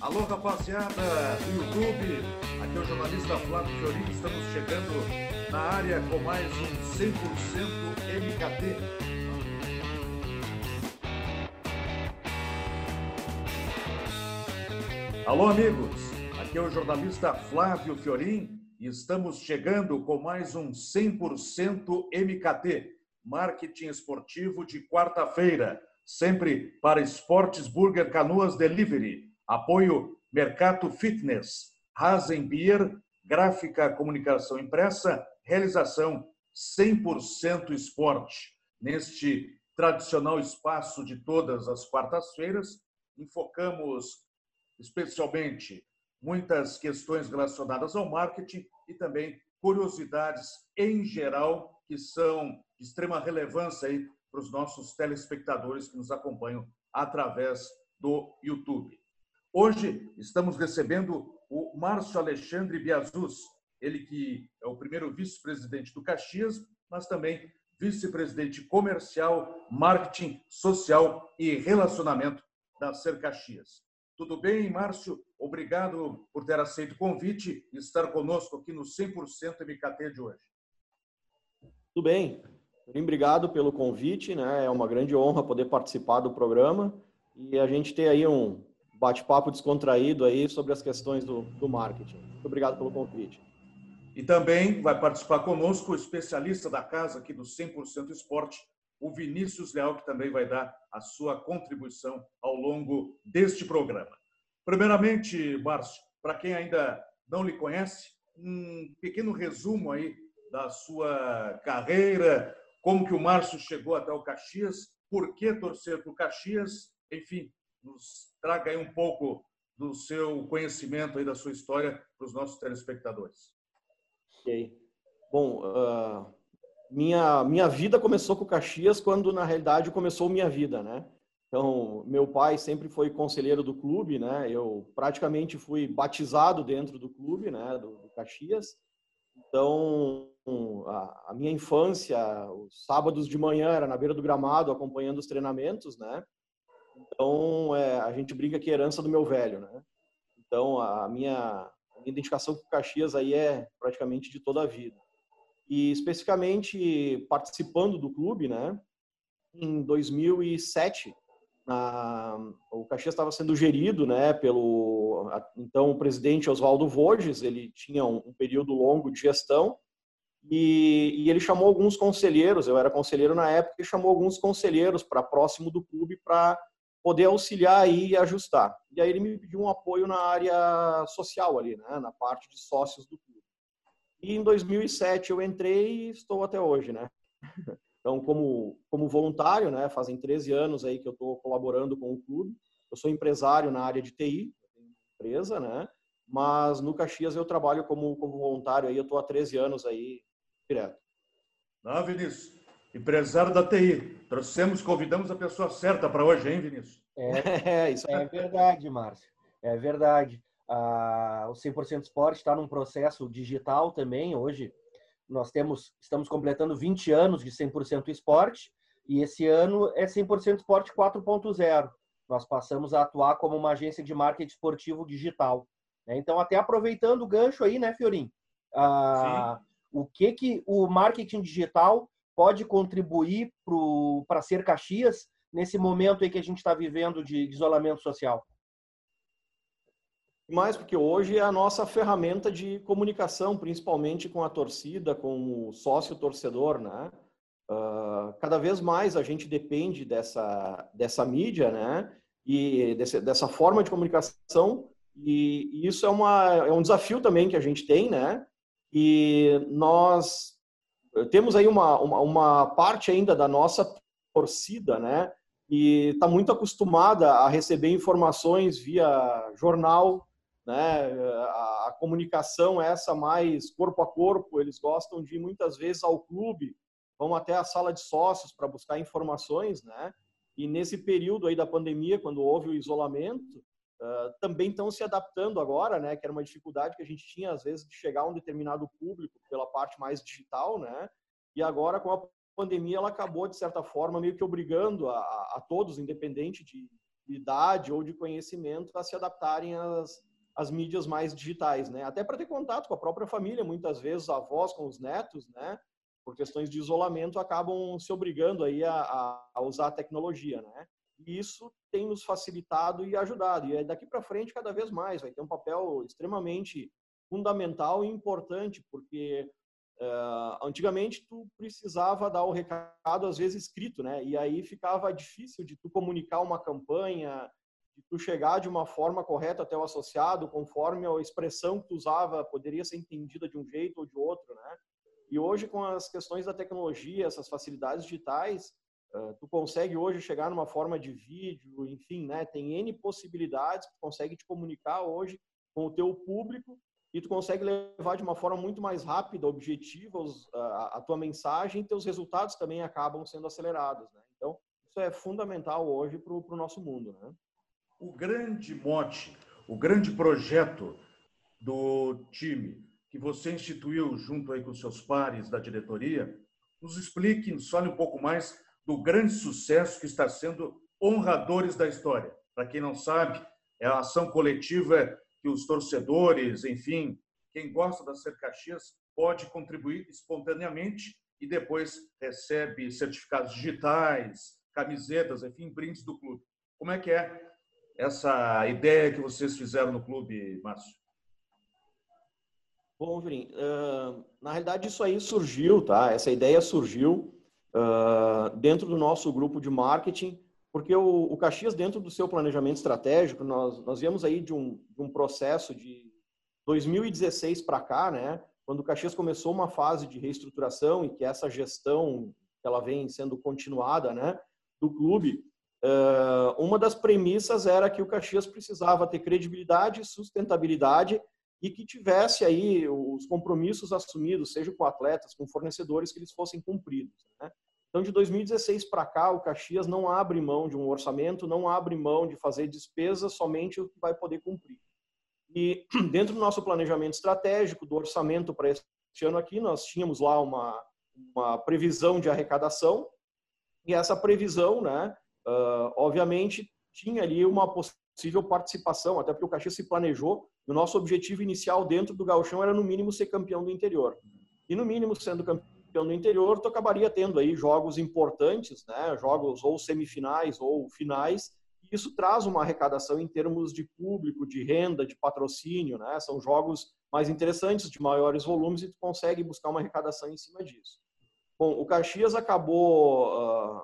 Alô, rapaziada do YouTube. Aqui é o jornalista Flávio Fiorino. Estamos chegando na área com mais um 100% MKT. Alô, amigos. Aqui é o jornalista Flávio Fiorim e estamos chegando com mais um 100% MKT, marketing esportivo de quarta-feira, sempre para Esportes Burger Canoas Delivery Apoio Mercato Fitness, Rasenbier, Gráfica Comunicação Impressa, realização 100% esporte. Neste tradicional espaço de todas as quartas-feiras, enfocamos especialmente muitas questões relacionadas ao marketing e também curiosidades em geral que são de extrema relevância aí para os nossos telespectadores que nos acompanham através do YouTube. Hoje estamos recebendo o Márcio Alexandre Biazus, ele que é o primeiro vice-presidente do Caxias, mas também vice-presidente comercial, marketing, social e relacionamento da Ser Caxias. Tudo bem, Márcio? Obrigado por ter aceito o convite e estar conosco aqui no 100% MKT de hoje. Tudo bem. Obrigado pelo convite, né? É uma grande honra poder participar do programa e a gente ter aí um, bate-papo descontraído aí sobre as questões do, do marketing. Muito obrigado pelo convite. E também vai participar conosco o especialista da casa aqui do 100% Esporte, o Vinícius Leal, que também vai dar a sua contribuição ao longo deste programa. Primeiramente, Márcio, para quem ainda não lhe conhece, um pequeno resumo aí da sua carreira, como que o Márcio chegou até o Caxias, por que torcer para o Caxias, enfim, nos traga aí um pouco do seu conhecimento aí da sua história para os nossos telespectadores. Ok. Bom, uh, minha minha vida começou com Caxias quando na realidade começou minha vida, né? Então, meu pai sempre foi conselheiro do clube, né? Eu praticamente fui batizado dentro do clube, né? Do, do Caxias. Então, a, a, minha infância, os sábados de manhã era na beira do gramado acompanhando os treinamentos, né? Então, é, a gente brinca que é herança do meu velho, né? Então, a minha, a minha identificação com o Caxias aí é praticamente de toda a vida. E, especificamente, participando do clube, né? Em 2007, na, o Caxias estava sendo gerido, né, pelo então o presidente Oswaldo Voges, ele tinha um, um período longo de gestão e, e, ele chamou alguns conselheiros, eu era conselheiro na época, e chamou alguns conselheiros para próximo do clube para poder auxiliar e ajustar. E aí ele me pediu um apoio na área social ali, né, na parte de sócios do clube. E em 2007 eu entrei e estou até hoje, né? Então, como, como voluntário, né, fazem 13 anos aí que eu estou colaborando com o clube. Eu sou empresário na área de TI, empresa, né? Mas no Caxias eu trabalho como, como voluntário aí, eu estou há 13 anos aí direto. Ah, Vinícius, Empresário da TI. Trouxemos, convidamos a pessoa certa para hoje, hein, Vinícius? É, é, isso é verdade, Márcio. É verdade. Ah, o 100% Esporte está num processo digital também. Hoje nós temos, estamos completando 20 anos de 100% Esporte e esse ano é 100% Esporte 4.0. Nós passamos a atuar como uma agência de marketing esportivo digital. Né? Então, até aproveitando o gancho aí, né, Fiorim? Ah, o que que o marketing digital pode contribuir para ser Caxias nesse momento aí que a gente está vivendo de isolamento social? Mais porque hoje é a nossa ferramenta de comunicação, principalmente com a torcida, com o sócio torcedor, né? Uh, cada vez mais a gente depende dessa, dessa mídia, né? E desse, dessa forma de comunicação e, e isso é, uma, é um desafio também que a gente tem, né? E nós temos aí uma, uma, uma, parte ainda da nossa torcida, né? E está muito acostumada a receber informações via jornal, né? A, a, comunicação é essa mais corpo a corpo, eles gostam de ir muitas vezes ao clube, vão até a sala de sócios para buscar informações, né? E nesse período aí da pandemia, quando houve o isolamento, uh, também estão se adaptando agora, né? Que era uma dificuldade que a gente tinha às vezes de chegar a um determinado público pela parte mais digital, né? E agora com a pandemia ela acabou de certa forma meio que obrigando a, a todos, independente de, habilidade ou de conhecimento a se adaptarem às, às mídias mais digitais, né? Até para ter contato com a própria família, muitas vezes avós com os netos, né? Por questões de isolamento, acabam se obrigando aí a, a usar a tecnologia, né? E isso tem nos facilitado e ajudado. E daqui para frente, cada vez mais, vai ter um papel extremamente fundamental e importante, porque Uh, antigamente tu precisava dar o recado às vezes escrito, né? E aí ficava difícil de tu comunicar uma campanha, de tu chegar de uma forma correta até o associado, conforme a expressão que tu usava poderia ser entendida de um jeito ou de outro, né? E hoje com as questões da tecnologia, essas facilidades digitais, uh, tu consegue hoje chegar numa forma de vídeo, enfim, né? Tem N possibilidades, tu consegue te comunicar hoje com o teu público e tu consegue levar de uma forma muito mais rápida, objetiva a, a tua mensagem e teus resultados também acabam sendo acelerados. Né? Então, isso é fundamental hoje para o nosso mundo. Né? O grande mote, o grande projeto do time que você instituiu junto aí com seus pares da diretoria, nos explique, nos fale um pouco mais do grande sucesso que está sendo Honradores da História. Para quem não sabe, é a ação coletiva que os torcedores, enfim, quem gosta da Ser Caxias pode contribuir espontaneamente e depois recebe certificados digitais, camisetas, enfim, brindes do clube. Como é que é essa ideia que vocês fizeram no clube, Márcio? Bom, Virim, uh, na realidade isso aí surgiu, tá? Essa ideia surgiu uh, dentro do nosso grupo de marketing, porque o, o Caxias, dentro do seu planejamento estratégico, nós, nós viemos aí de um, de um processo de 2016 para cá, né, quando o Caxias começou uma fase de reestruturação e que essa gestão ela vem sendo continuada né, do clube, uh, uma das premissas era que o Caxias precisava ter credibilidade sustentabilidade e que tivesse aí os compromissos assumidos, seja com atletas, com fornecedores, que eles fossem cumpridos. Né? Então, de 2016 para cá, o Caxias não abre mão de um orçamento, não abre mão de fazer despesas somente o que vai poder cumprir. E dentro do nosso planejamento estratégico, do orçamento para este ano aqui, nós tínhamos lá uma, uma previsão de arrecadação, e essa previsão, né, uh, obviamente, tinha ali uma possível participação, até porque o Caxias se planejou, o nosso objetivo inicial dentro do gauchão era, no mínimo, ser campeão do interior. E, no mínimo, sendo campeão do interior, tu acabaria tendo aí jogos importantes, né? Jogos ou semifinais ou finais. E isso traz uma arrecadação em termos de público, de renda, de patrocínio, né? São jogos mais interessantes, de maiores volumes e tu consegue buscar uma arrecadação em cima disso. Bom, o Caxias acabou uh,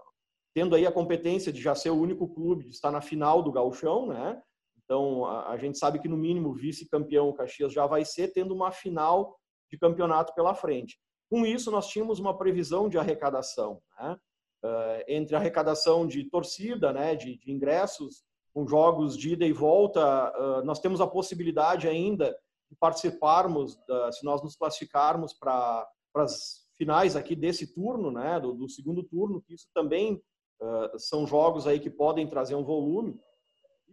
tendo aí a competência de já ser o único clube de estar na final do gauchão, né? Então, a, a gente sabe que no mínimo vice-campeão o Caxias já vai ser, tendo uma final de campeonato pela frente. Com isso, nós tínhamos uma previsão de arrecadação, né? uh, entre arrecadação de torcida, né, de, de, ingressos, com jogos de ida e volta, uh, nós temos a possibilidade ainda de participarmos, se nós nos classificarmos para as finais aqui desse turno, né, do, do segundo turno, que isso também uh, são jogos aí que podem trazer um volume.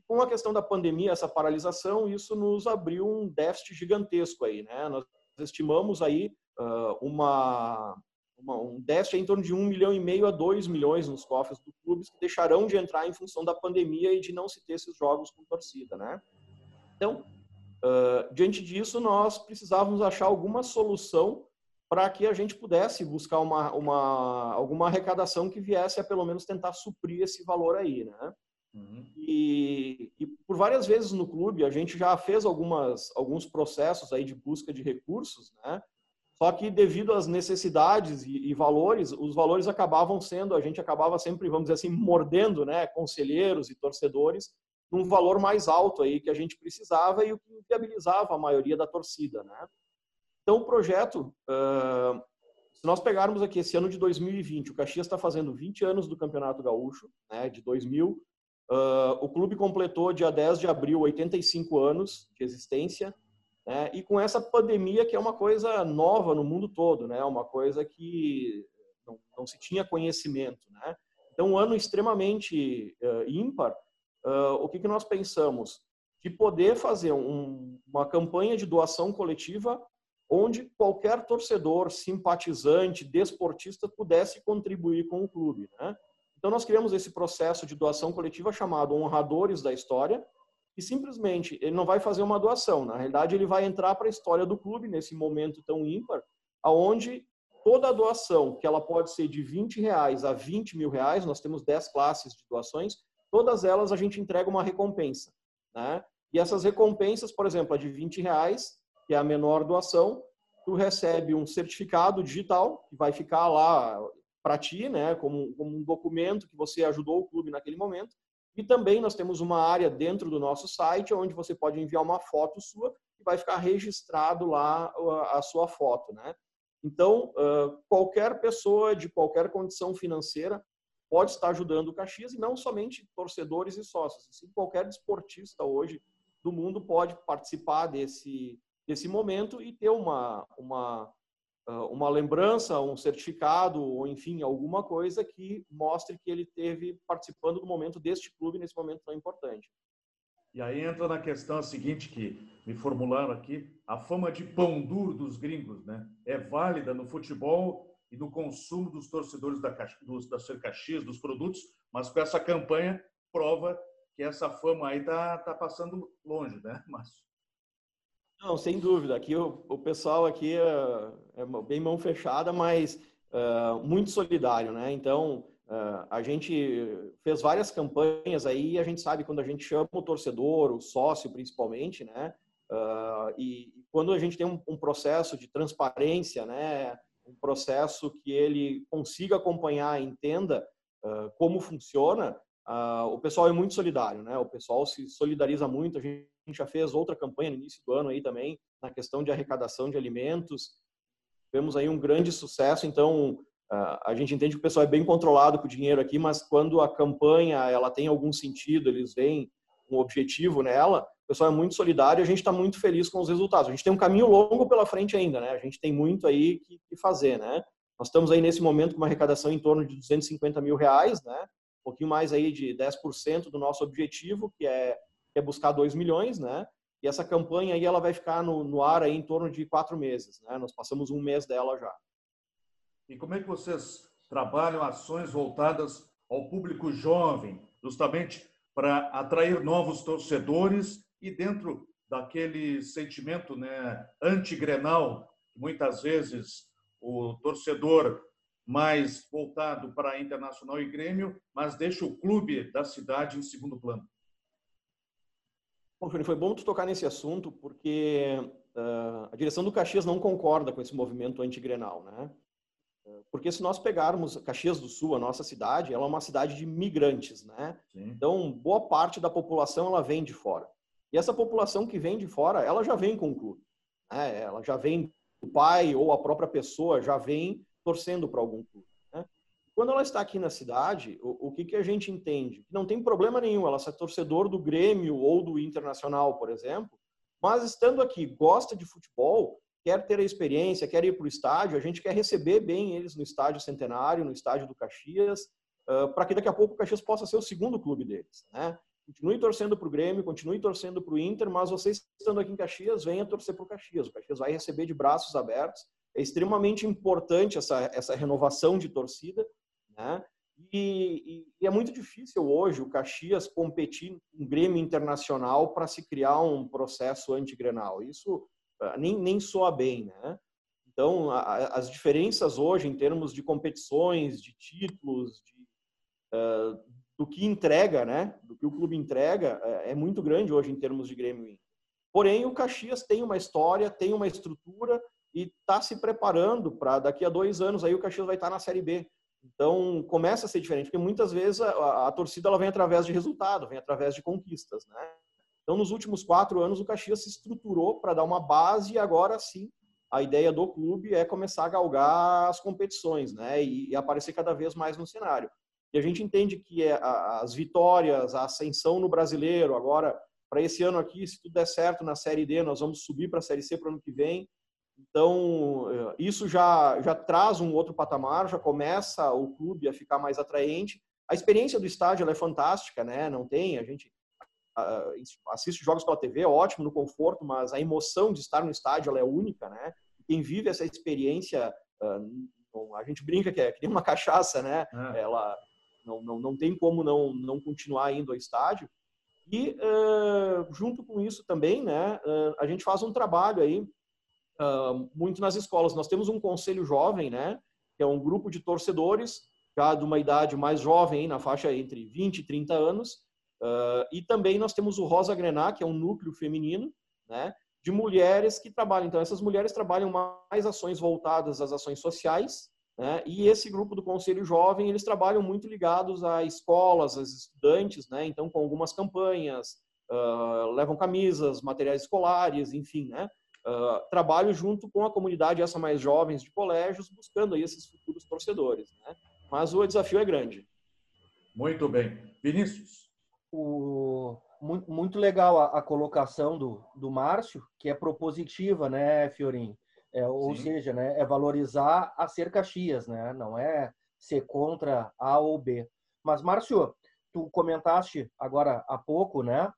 Com a questão da pandemia, essa paralisação, isso nos abriu um déficit gigantesco aí, né? Nós estimamos aí uma, uma, um déficit em torno de um milhão e meio a dois milhões nos cofres do clubes que deixarão de entrar em função da pandemia e de não se ter esses jogos com torcida, né? Então, uh, diante disso, nós precisávamos achar alguma solução para que a gente pudesse buscar uma, uma, alguma arrecadação que viesse a pelo menos tentar suprir esse valor aí, né? Uhum. E, e, por várias vezes no clube a gente já fez algumas, alguns processos aí de busca de recursos, né? Só que devido às necessidades e, e, valores, os valores acabavam sendo, a gente acabava sempre, vamos dizer assim, mordendo, né, conselheiros e torcedores, num valor mais alto aí que a gente precisava e o que viabilizava a maioria da torcida, né? Então o projeto, uh, se nós pegarmos aqui esse ano de 2020, o Caxias está fazendo 20 anos do Campeonato Gaúcho, né, de 2000, uh, o clube completou dia 10 de abril 85 anos de existência, né? E com essa pandemia, que é uma coisa nova no mundo todo, né? uma coisa que não, não se tinha conhecimento. Né? Então, um ano extremamente uh, ímpar, uh, o que, que nós pensamos? De poder fazer um, uma campanha de doação coletiva onde qualquer torcedor, simpatizante, desportista pudesse contribuir com o clube. Né? Então, nós criamos esse processo de doação coletiva chamado Honradores da História, e simplesmente ele não vai fazer uma doação. Na realidade, ele vai entrar para a história do clube nesse momento tão ímpar, aonde toda a doação, que ela pode ser de 20 reais a 20 mil reais, nós temos 10 classes de doações, todas elas a gente entrega uma recompensa. Né? E essas recompensas, por exemplo, a de 20 reais, que é a menor doação, tu recebe um certificado digital que vai ficar lá para ti, né, como, como, um documento que você ajudou o clube naquele momento. E também nós temos uma área dentro do nosso site onde você pode enviar uma foto sua e vai ficar registrado lá a, sua foto, né? Então, qualquer pessoa de qualquer condição financeira pode estar ajudando o Caxias e não somente torcedores e sócios. Assim, qualquer desportista hoje do mundo pode participar desse, desse momento e ter uma, uma, uma lembrança, um certificado, ou enfim, alguma coisa que mostre que ele teve participando do momento deste clube nesse momento tão importante. E aí entra na questão seguinte que me formularam aqui, a fama de pão duro dos gringos, né? É válida no futebol e no consumo dos torcedores da, dos, da Ser Caxias, dos produtos, mas com essa campanha prova que essa fama aí tá, tá passando longe, né, Márcio? Não, sem dúvida. Aqui o, o pessoal aqui é, bem mão fechada, mas uh, muito solidário, né? Então uh, a gente fez várias campanhas aí. A gente sabe quando a gente chama o torcedor, o sócio principalmente, né? Uh, e, quando a gente tem um, um, processo de transparência, né? Um processo que ele consiga acompanhar, entenda como funciona, o pessoal é muito solidário, né? O pessoal se solidariza muito. A gente já fez outra campanha no início do ano aí também na questão de arrecadação de alimentos. Tivemos aí um grande sucesso. Então a gente entende que o pessoal é bem controlado com o dinheiro aqui, mas quando a campanha ela tem algum sentido, eles veem um objetivo nela. O pessoal é muito solidário e a gente está muito feliz com os resultados. A gente tem um caminho longo pela frente ainda, né? A gente tem muito aí que fazer, né? Nós estamos aí nesse momento com uma arrecadação em torno de 250 mil reais, né? um pouquinho mais aí de 10% do nosso objetivo, que é, que é buscar 2 milhões, né? E essa campanha aí ela vai ficar no, no ar aí em torno de quatro meses, né? Nós passamos um mês dela já. E como é que vocês trabalham ações voltadas ao público jovem, justamente para atrair novos torcedores e dentro daquele sentimento né, anti-grenal, muitas vezes o torcedor mais voltado para Internacional e Grêmio, mas deixa o clube da cidade em segundo plano. Bom, Júnior, foi bom tu tocar nesse assunto, porque uh, a direção do Caxias não concorda com esse movimento antigrenal, né? Porque se nós pegarmos Caxias do Sul, a nossa cidade, ela é uma cidade de migrantes, né? Sim. Então, boa parte da população ela vem de fora. E essa população que vem de fora, ela já vem com o clube. Né? Ela já vem, o pai ou a própria pessoa já vem torcendo para algum clube. Quando ela está aqui na cidade, o, o que, que a gente entende? Não tem problema nenhum ela ser torcedor do Grêmio ou do Internacional, por exemplo, mas estando aqui, gosta de futebol, quer ter a experiência, quer ir para o estádio, a gente quer receber bem eles no estádio Centenário, no estádio do Caxias, uh, para que daqui a pouco o Caxias possa ser o segundo clube deles. Né? Continue torcendo para o Grêmio, continue torcendo para o Inter, mas vocês estando aqui em Caxias, venha torcer para o Caxias. O Caxias vai receber de braços abertos é extremamente importante essa, essa renovação de torcida, né? E, e, é muito difícil hoje o Caxias competir em Grêmio Internacional para se criar um processo antigrenal. Isso uh, nem, nem soa bem, né? Então, a, as diferenças hoje em termos de competições, de títulos, de, uh, do que entrega, né? Do que o clube entrega, uh, é muito grande hoje em termos de Grêmio. Porém, o Caxias tem uma história, tem uma estrutura, e está se preparando para daqui a dois anos aí o Caxias vai estar tá na Série B. Então começa a ser diferente, porque muitas vezes a, a, torcida ela vem através de resultado, vem através de conquistas, né? Então nos últimos quatro anos o Caxias se estruturou para dar uma base e agora sim a ideia do clube é começar a galgar as competições, né? E, e aparecer cada vez mais no cenário. E a gente entende que é a, as vitórias, a ascensão no brasileiro, agora para esse ano aqui, se tudo der certo na Série D, nós vamos subir para a Série C para o ano que vem então, eh, isso já, já traz um outro patamar, já começa o clube a ficar mais atraente. A experiência do estádio é fantástica, né? Não tem, a gente assiste jogos pela TV, é ótimo no conforto, mas a emoção de estar no estádio é única, né? Quem vive essa experiência, a gente brinca que é que nem uma cachaça, né? É. Ela Não, não, não tem como não, não continuar indo ao estádio. E, uh, junto com isso também, né, uh, a gente faz um trabalho aí, uh, muito nas escolas. Nós temos um conselho jovem, né, que é um grupo de torcedores, já de uma idade mais jovem, na faixa entre 20 e 30 anos. e também nós temos o Rosa Grená, que é um núcleo feminino, né, de mulheres que trabalham. Então, essas mulheres trabalham mais ações voltadas às ações sociais, né? E esse grupo do Conselho Jovem, eles trabalham muito ligados a escolas, às estudantes, né? Então, com algumas campanhas, uh, levam camisas, materiais escolares, enfim, né? Uh, trabalho junto com a comunidade essa mais jovens de colégios, buscando aí esses futuros torcedores, né? Mas o desafio é grande. Muito bem. Vinícius? O, muito, muito legal a, a, colocação do, do Márcio, que é propositiva, né, Fiorim? É, ou Sim. seja, né, é valorizar a ser Caxias, né? Não é ser contra A ou B. Mas, Márcio, tu comentaste agora há pouco, né,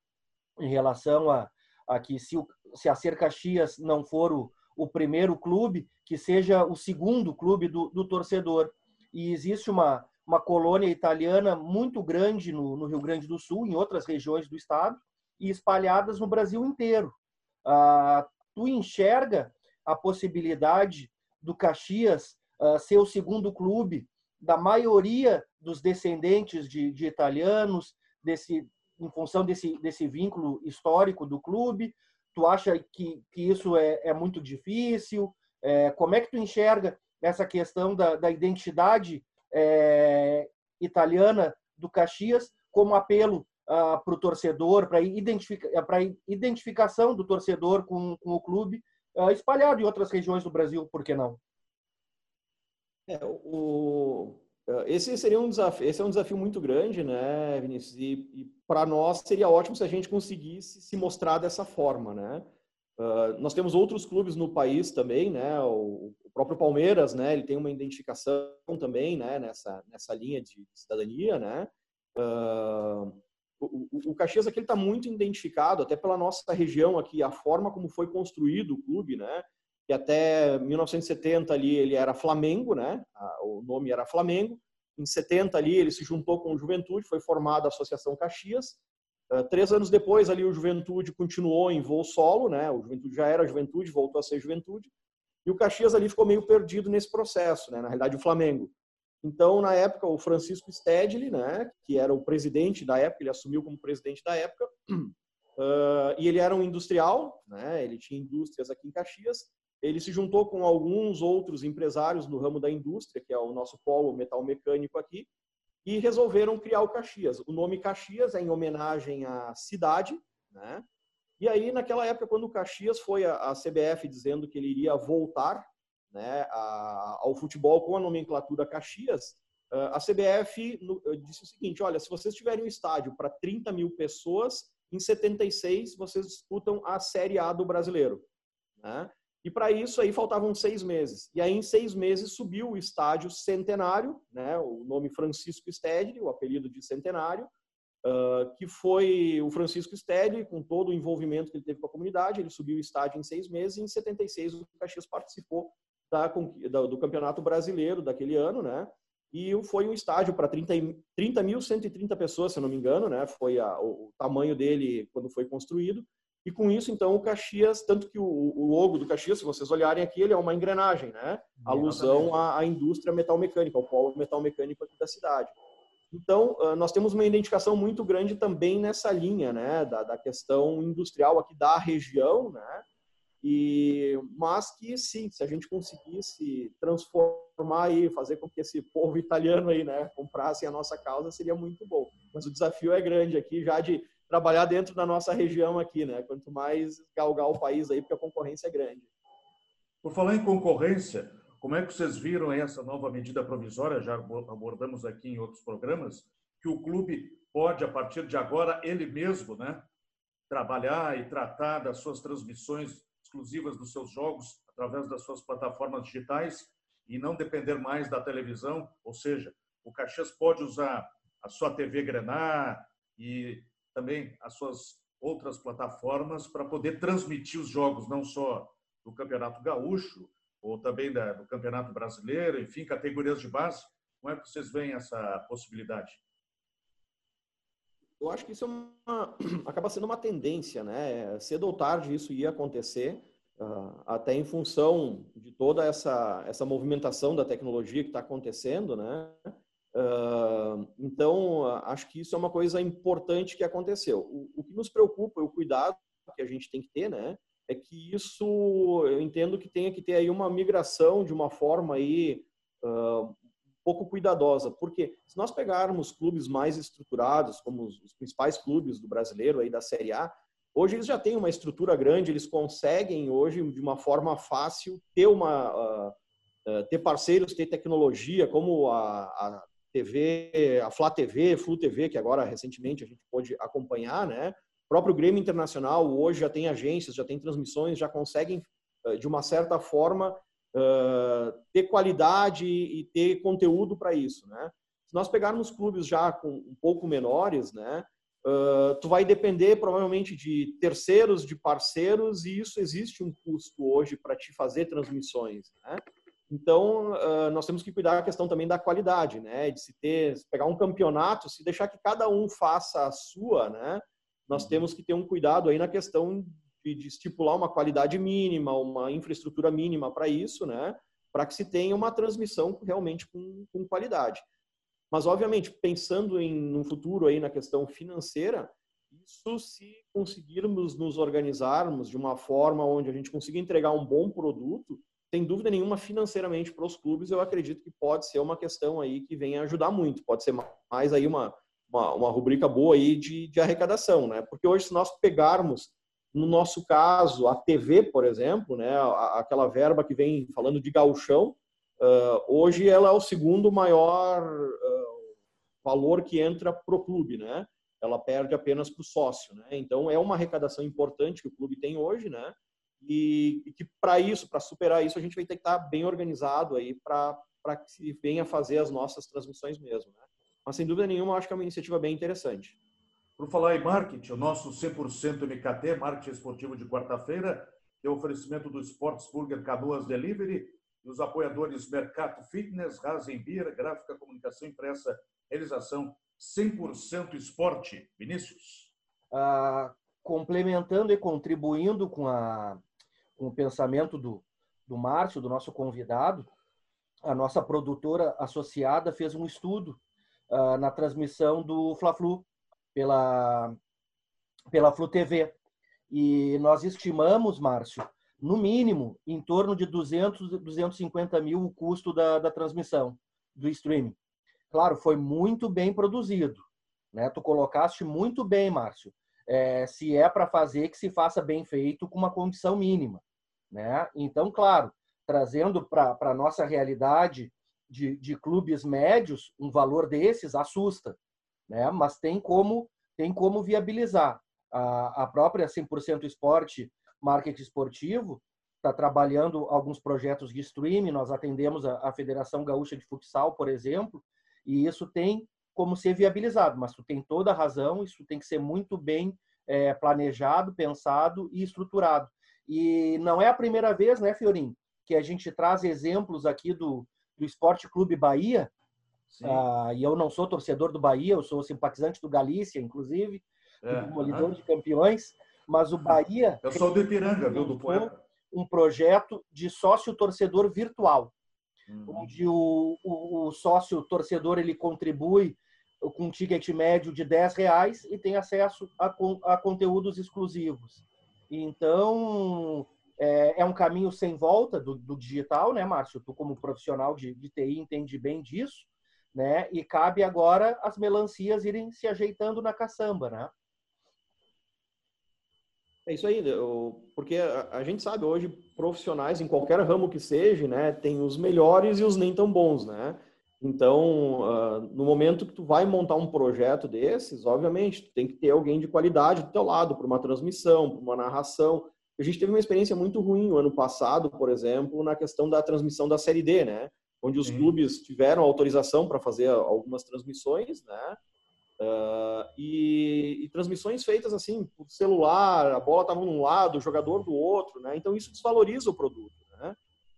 em relação a, a que se, o, se a Ser Caxias não for o, o primeiro clube, que seja o segundo clube do, do torcedor. E existe uma, uma colônia italiana muito grande no, no, Rio Grande do Sul, em outras regiões do estado, e espalhadas no Brasil inteiro. Ah, tu enxerga a possibilidade do Caxias uh, ser o segundo clube da maioria dos descendentes de, de italianos, desse, em função desse, desse vínculo histórico do clube? Tu acha que, que isso é, é muito difícil? É, como é que tu enxerga essa questão da, da identidade é, italiana do Caxias como apelo uh, para o torcedor, para identifica, identificação do torcedor com, com o clube uh, espalhado em outras regiões do Brasil, por que não? É, o, esse seria um desafio, esse é um desafio muito grande, né, Vinícius? E, e para nós seria ótimo se a gente conseguisse se mostrar dessa forma, né? Uh, nós temos outros clubes no país também, né? O, o, próprio Palmeiras, né? Ele tem uma identificação também, né? Nessa nessa linha de cidadania, né? Uh, o, o, Caxias aqui está muito identificado, até pela nossa região aqui, a forma como foi construído o clube, né? Que até 1970 ali ele era Flamengo, né? O nome era Flamengo. Em 70 ali ele se juntou com o Juventude, foi formada a Associação Caxias. Uh, três anos depois ali o Juventude continuou em voo solo, né? O Juventude já era Juventude, voltou a ser Juventude. E o Caxias ali ficou meio perdido nesse processo, né? Na realidade o Flamengo. Então, na época, o Francisco Stedley, né, que era o presidente da época, ele assumiu como presidente da época, uh, e ele era um industrial, né, ele tinha indústrias aqui em Caxias, ele se juntou com alguns outros empresários no ramo da indústria, que é o nosso polo metal mecânico aqui, e resolveram criar o Caxias. O nome Caxias é em homenagem à cidade, né? E aí, naquela época, quando o Caxias foi à CBF dizendo que ele iria voltar né, ao futebol com a nomenclatura Caxias, a CBF disse o seguinte: olha, se vocês tiverem um estádio para 30 mil pessoas, em 76 vocês disputam a Série A do brasileiro. Né? E para isso aí faltavam seis meses. E aí em seis meses subiu o estádio Centenário, né? o nome Francisco Stedley, o apelido de Centenário, uh, que foi o Francisco Stedley, com todo o envolvimento que ele teve com a comunidade, ele subiu o estádio em seis meses e em 76 o Caxias participou da, do Campeonato Brasileiro daquele ano, né? E foi um estádio para 30.130 30 pessoas, se não me engano, né? Foi a, o tamanho dele quando foi construído. E com isso, então, o Caxias, tanto que o, o, logo do Caxias, se vocês olharem aqui, ele é uma engrenagem, né? Alusão à, à indústria metal-mecânica, ao polo metal-mecânico aqui da cidade. Então, nós temos uma identificação muito grande também nessa linha, né? Da, da questão industrial aqui da região, né? E, mas que sim, se a gente conseguisse transformar e fazer com que esse povo italiano aí, né, comprasse a nossa causa, seria muito bom. Mas o desafio é grande aqui, já de trabalhar dentro da nossa região aqui, né? Quanto mais galgar o país aí, porque a concorrência é grande. Por falar em concorrência, como é que vocês viram essa nova medida provisória? Já abordamos aqui em outros programas que o clube pode, a partir de agora, ele mesmo, né, trabalhar e tratar das suas transmissões exclusivas dos seus jogos através das suas plataformas digitais e não depender mais da televisão, ou seja, o Caxias pode usar a sua TV Grenar e também as suas outras plataformas para poder transmitir os jogos, não só do Campeonato Gaúcho, ou também da, do Campeonato Brasileiro, enfim, categorias de base. Como é que vocês veem essa possibilidade? Eu acho que isso é uma, acaba sendo uma tendência, né? Cedo ou tarde isso ia acontecer, uh, até em função de toda essa, essa movimentação da tecnologia que está acontecendo, né? Então, acho que isso é uma coisa importante que aconteceu. O, o que nos preocupa, o cuidado que a gente tem que ter, né? É que isso, eu entendo que tenha que ter aí uma migração de uma forma aí uh, pouco cuidadosa, porque se nós pegarmos clubes mais estruturados, como os, os principais clubes do brasileiro aí da Série A, hoje eles já têm uma estrutura grande, eles conseguem hoje de uma forma fácil ter uma uh, ter parceiros, ter tecnologia, como a, a TV, a Flá TV, Flu TV, que agora recentemente a gente pôde acompanhar, né? O próprio Grêmio Internacional hoje já tem agências, já tem transmissões, já conseguem de uma certa forma uh, ter qualidade e ter conteúdo para isso, né? Se nós pegarmos clubes já com um pouco menores, né? Uh, tu vai depender provavelmente de terceiros, de parceiros, e isso existe um custo hoje para te fazer transmissões, né? Então, uh, nós temos que cuidar da questão também da qualidade, né? De se ter, se pegar um campeonato, se deixar que cada um faça a sua, né? Nós uhum. temos que ter um cuidado aí na questão de estipular uma qualidade mínima, uma infraestrutura mínima para isso, né? Para que se tenha uma transmissão realmente com, com qualidade. Mas, obviamente, pensando em um futuro aí na questão financeira, isso se conseguirmos nos organizarmos de uma forma onde a gente consiga entregar um bom produto, sem dúvida nenhuma, financeiramente para os clubes, eu acredito que pode ser uma questão aí que venha ajudar muito. Pode ser mais aí uma, uma, uma rubrica boa aí de, de arrecadação, né? Porque hoje, se nós pegarmos no nosso caso, a TV, por exemplo, né, aquela verba que vem falando de gauchão, uh, hoje ela é o segundo maior uh, valor que entra para o clube, né? Ela perde apenas para o sócio, né? Então é uma arrecadação importante que o clube tem hoje, né? E, e que para isso, para superar isso, a gente vai ter que estar tá bem organizado aí para para que se venha fazer as nossas transmissões mesmo, né? Mas sem dúvida nenhuma, acho que é uma iniciativa bem interessante. Por falar em marketing, o nosso 100% MKT, marketing esportivo de quarta-feira, tem o oferecimento do Sports Burger Canoas Delivery e os apoiadores Mercato Fitness, Rasen Beer, Gráfica Comunicação Impressa, realização 100% esporte. Vinícius. Ah, complementando e contribuindo com, a, com o pensamento do, do Márcio, do nosso convidado, a nossa produtora associada fez um estudo ah, na transmissão do Fla-Flu pela, pela Flu TV. E nós estimamos, Márcio, no mínimo, em torno de 200, 250 mil o custo da, da transmissão, do streaming. Claro, foi muito bem produzido. Né? Tu colocaste muito bem, Márcio. É, se é para fazer, que se faça bem feito com uma condição mínima. Né? Então, claro, trazendo para a nossa realidade de, de clubes médios, um valor desses assusta né? Mas tem como tem como viabilizar a, a própria 100% Esporte, marketing esportivo, está trabalhando alguns projetos de streaming. Nós atendemos a, a Federação Gaúcha de Futsal, por exemplo, e isso tem como ser viabilizado. Mas tu tem toda a razão, isso tem que ser muito bem é, planejado, pensado e estruturado. E não é a primeira vez, né, Fiorim, que a gente traz exemplos aqui do, do Esporte Clube Bahia, Uh, e eu não sou torcedor do Bahia, eu sou simpatizante do Galícia, inclusive, é, do Demolidor de Campeões, mas o Bahia. Eu sou do Ipiranga, viu, do poeta. Um projeto de sócio-torcedor virtual, uhum. onde o, o, o sócio-torcedor ele contribui com um ticket médio de 10 reais e tem acesso a, a conteúdos exclusivos. Então, é, é, um caminho sem volta do, do, digital, né, Márcio? Tu, como profissional de, de TI, entende bem disso né? E cabe agora as melancias irem se ajeitando na caçamba, né? É isso aí, porque a gente sabe hoje profissionais em qualquer ramo que seja, né, tem os melhores e os nem tão bons, né? Então, no momento que tu vai montar um projeto desses, obviamente, tu tem que ter alguém de qualidade do teu lado para uma transmissão, para uma narração. A gente teve uma experiência muito ruim no ano passado, por exemplo, na questão da transmissão da Série D, né? onde os Sim. clubes tiveram autorização para fazer algumas transmissões, né? Uh, e, e, transmissões feitas assim por celular, a bola estava num lado, o jogador do outro, né? Então isso desvaloriza o produto?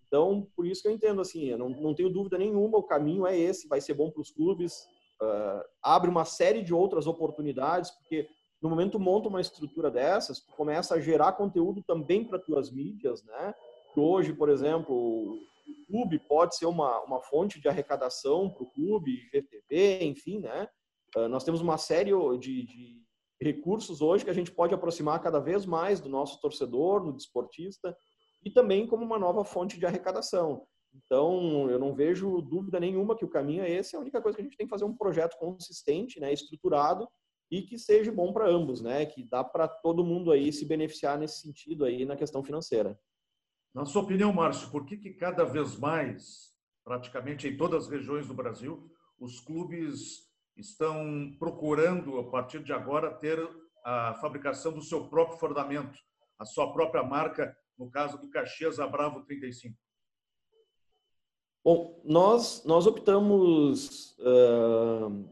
Então, por isso que eu entendo, assim, eu não, não tenho dúvida nenhuma, o caminho é esse, vai ser bom para os clubes, uh, abre uma série de outras oportunidades, porque no momento monta uma estrutura dessas, tu começa a gerar conteúdo também para tuas mídias, né? Hoje, por exemplo, o clube pode ser uma, uma fonte de arrecadação para o clube, GTV, enfim, né? Uh, nós temos uma série de, de recursos hoje que a gente pode aproximar cada vez mais do nosso torcedor, do desportista, e também como uma nova fonte de arrecadação. Então, eu não vejo dúvida nenhuma que o caminho é esse. A única coisa que a gente tem que fazer é um projeto consistente, né, estruturado e que seja bom para ambos, né, que dá para todo mundo aí se beneficiar nesse sentido aí na questão financeira. Na sua opinião, Márcio, por que, que cada vez mais, praticamente em todas as regiões do Brasil, os clubes estão procurando, a partir de agora, ter a fabricação do seu próprio fardamento, a sua própria marca, no caso do Caxias Abravo 35? Bom, nós, nós optamos uh,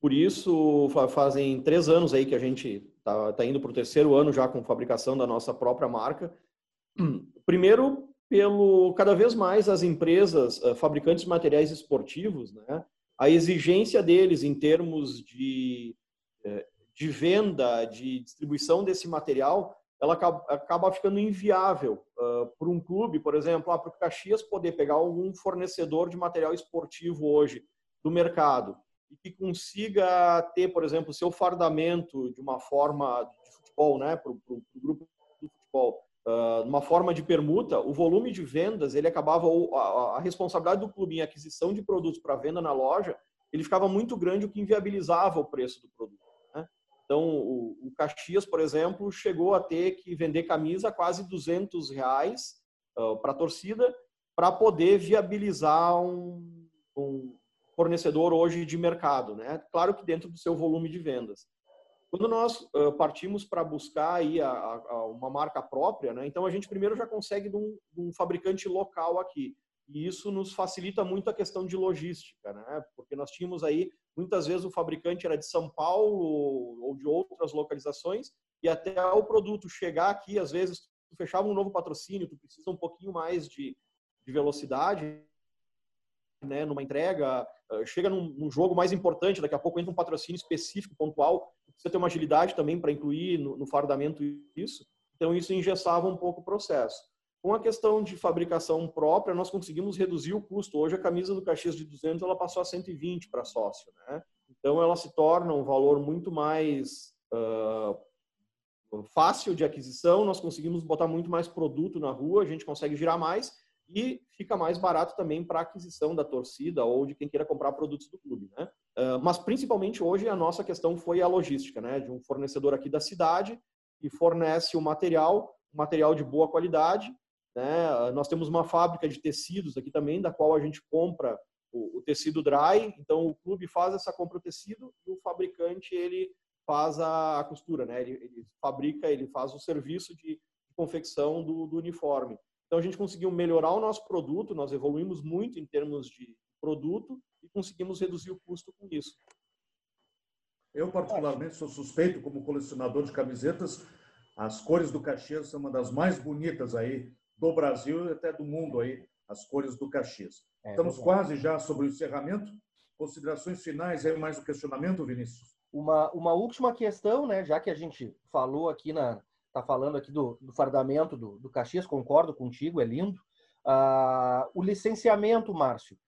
por isso, fazem três anos aí que a gente está tá indo para o terceiro ano já com fabricação da nossa própria marca. Primeiro, pelo cada vez mais as empresas uh, fabricantes de materiais esportivos, né, a exigência deles em termos de, de venda, de distribuição desse material, ela acaba, acaba ficando inviável uh, para um clube, por exemplo, ah, para o Caxias poder pegar algum fornecedor de material esportivo hoje do mercado e que consiga ter, por exemplo, seu fardamento de uma forma de futebol, né, para o grupo do futebol, uh, uma forma de permuta, o volume de vendas, ele acabava, a, a responsabilidade do clube em aquisição de produtos para venda na loja, ele ficava muito grande, o que inviabilizava o preço do produto. Então, o, o, Caxias, por exemplo, chegou a ter que vender camisa a quase 200 reais uh, para a torcida para poder viabilizar um, um fornecedor hoje de mercado, né? Claro que dentro do seu volume de vendas. Quando nós uh, partimos para buscar aí a, a, uma marca própria, né? Então a gente primeiro já consegue de um, de um, fabricante local aqui. E isso nos facilita muito a questão de logística, né? Porque nós tínhamos aí muitas vezes o fabricante era de São Paulo ou de outras localizações e até o produto chegar aqui, às vezes tu fechava um novo patrocínio, tu precisa um pouquinho mais de, de velocidade, né, numa entrega, chega num, num, jogo mais importante, daqui a pouco entra um patrocínio específico, pontual, precisa ter uma agilidade também para incluir no, no fardamento isso. Então, isso engessava um pouco o processo. Com a questão de fabricação própria, nós conseguimos reduzir o custo. Hoje, a camisa do Caxias de 200 ela passou a 120 para sócio. Né? Então, ela se torna um valor muito mais uh, fácil de aquisição. Nós conseguimos botar muito mais produto na rua, a gente consegue girar mais e fica mais barato também para aquisição da torcida ou de quem queira comprar produtos do clube, né? Uh, mas principalmente hoje a nossa questão foi a logística, né? De um fornecedor aqui da cidade que fornece o material, material de boa qualidade, né? Uh, nós temos uma fábrica de tecidos aqui também, da qual a gente compra o, o tecido dry, então o clube faz essa compra do tecido e o fabricante ele faz a, a costura, né? Ele, ele, fabrica, ele faz o serviço de, de confecção do, do uniforme. Então a gente conseguiu melhorar o nosso produto, nós evoluímos muito em termos de produto e conseguimos reduzir o custo com isso. Eu particularmente sou suspeito como colecionador de camisetas. As cores do Caxias são uma das mais bonitas aí do Brasil e até do mundo aí, as cores do Caxias. É, Estamos quase já sobre o encerramento. Considerações finais aí mais um questionamento, Vinícius? Uma, uma última questão, né? Já que a gente falou aqui na, está falando aqui do, do fardamento do, do, Caxias, concordo contigo, é lindo. Ah, o licenciamento, Márcio,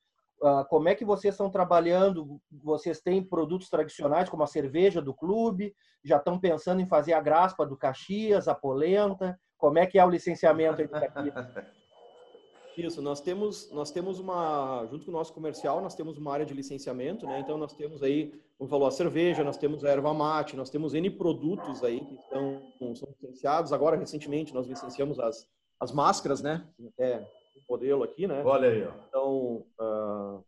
ah, como é que vocês estão trabalhando? Vocês têm produtos tradicionais como a cerveja do clube? Já estão pensando em fazer a graspa do Caxias, a polenta? Como é que é o licenciamento Caxias? Isso, nós temos, nós temos uma, junto com o nosso comercial, nós temos uma área de licenciamento, né? Então nós temos aí, como falou, a cerveja, nós temos a erva mate, nós temos N produtos aí que estão, são licenciados. Agora, recentemente, nós licenciamos as, as máscaras, né? É o modelo aqui, né? Olha aí, ó. Então, uh,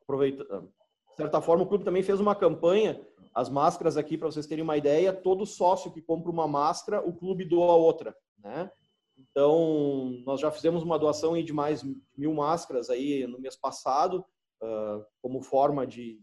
aproveita, de certa forma, o clube também fez uma campanha, as máscaras aqui, para vocês terem uma ideia, todo sócio que compra uma máscara, o clube doa outra, né? Então, nós já fizemos uma doação de mais mil máscaras aí no mês passado, uh, como forma de,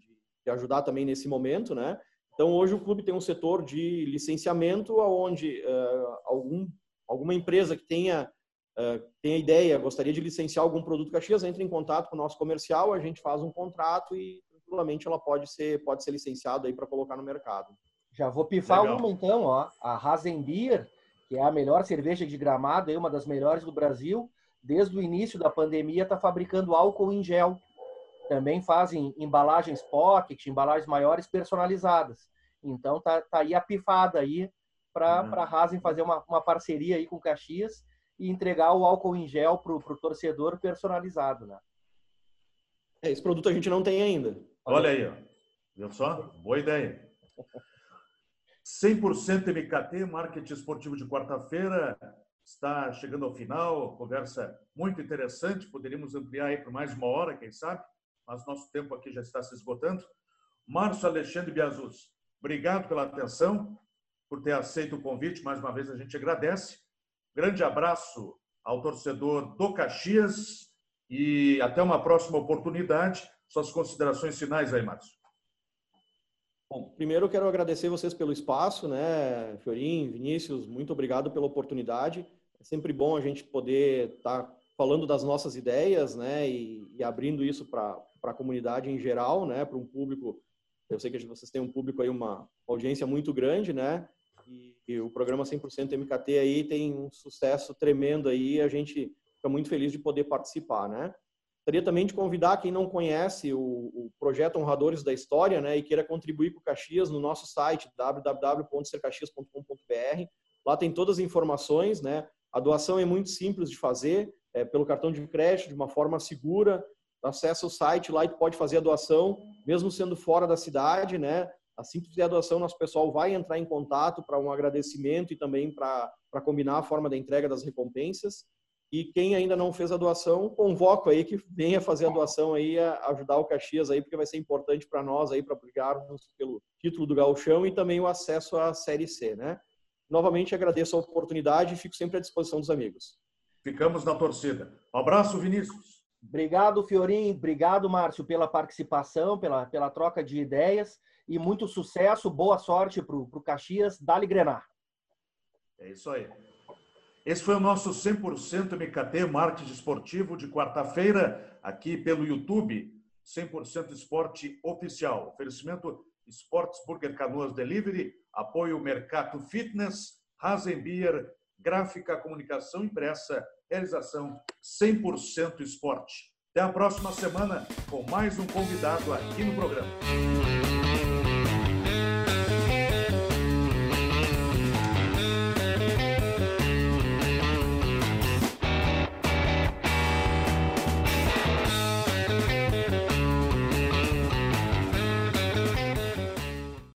de, ajudar também nesse momento, né? Então, hoje o clube tem um setor de licenciamento, onde uh, algum, alguma empresa que tenha uh, tem a ideia, gostaria de licenciar algum produto Caxias, entre em contato com o nosso comercial, a gente faz um contrato e tranquilamente ela pode ser pode ser licenciada aí para colocar no mercado. Já vou pifar Legal. uma então, ó, a Rasenbier, que é a melhor cerveja de Gramado, é uma das melhores do Brasil, desde o início da pandemia está fabricando álcool em gel. Também fazem embalagens pocket, embalagens maiores personalizadas. Então tá, tá aí a pifada aí para uhum. a Rasen fazer uma, uma parceria aí com Caxias e entregar o álcool em gel para o torcedor personalizado, né? É, esse produto a gente não tem ainda. Olha aí, ó. viu só? Boa ideia. 100% MKT, marketing esportivo de quarta-feira, está chegando ao final. Conversa muito interessante. Poderíamos ampliar aí por mais uma hora, quem sabe, mas nosso tempo aqui já está se esgotando. Márcio Alexandre Biazus, obrigado pela atenção, por ter aceito o convite. Mais uma vez a gente agradece. Grande abraço ao torcedor do Caxias e até uma próxima oportunidade. Suas considerações finais aí, Márcio. Bom, primeiro eu quero agradecer vocês pelo espaço, né, Fiorim, Vinícius, muito obrigado pela oportunidade. É sempre bom a gente poder estar tá falando das nossas ideias, né, e, e abrindo isso para a comunidade em geral, né, para um público. Eu sei que vocês têm um público aí, uma audiência muito grande, né, e, e o programa 100% MKT aí tem um sucesso tremendo aí, a gente fica muito feliz de poder participar, né. Gostaria também de convidar quem não conhece o, o, projeto Honradores da História, né, e queira contribuir com o Caxias no nosso site www.sercaxias.com.br. Lá tem todas as informações, né? A doação é muito simples de fazer, é, pelo cartão de crédito, de uma forma segura. Acesse o site lá e pode fazer a doação, mesmo sendo fora da cidade, né? Assim que fizer a doação, nosso pessoal vai entrar em contato para um agradecimento e também para combinar a forma da entrega das recompensas. E quem ainda não fez a doação, convoco aí que venha fazer a doação aí, a ajudar o Caxias aí, porque vai ser importante para nós aí, para brigarmos pelo título do Gauchão e também o acesso à Série C, né? Novamente agradeço a oportunidade e fico sempre à disposição dos amigos. Ficamos na torcida. Um abraço, Vinícius. Obrigado, Fiorim. Obrigado, Márcio, pela participação, pela, pela troca de ideias e muito sucesso, boa sorte para o Caxias. Dali Grenar. É isso aí. Esse foi o nosso 100% MKT Marketing Esportivo de quarta-feira, aqui pelo YouTube, 100% Esporte Oficial. Oferecimento Esportes Burger Canoas Delivery, apoio Mercado Fitness, Rasenbier, Gráfica Comunicação Impressa, realização 100% Esporte. Até a próxima semana com mais um convidado aqui no programa.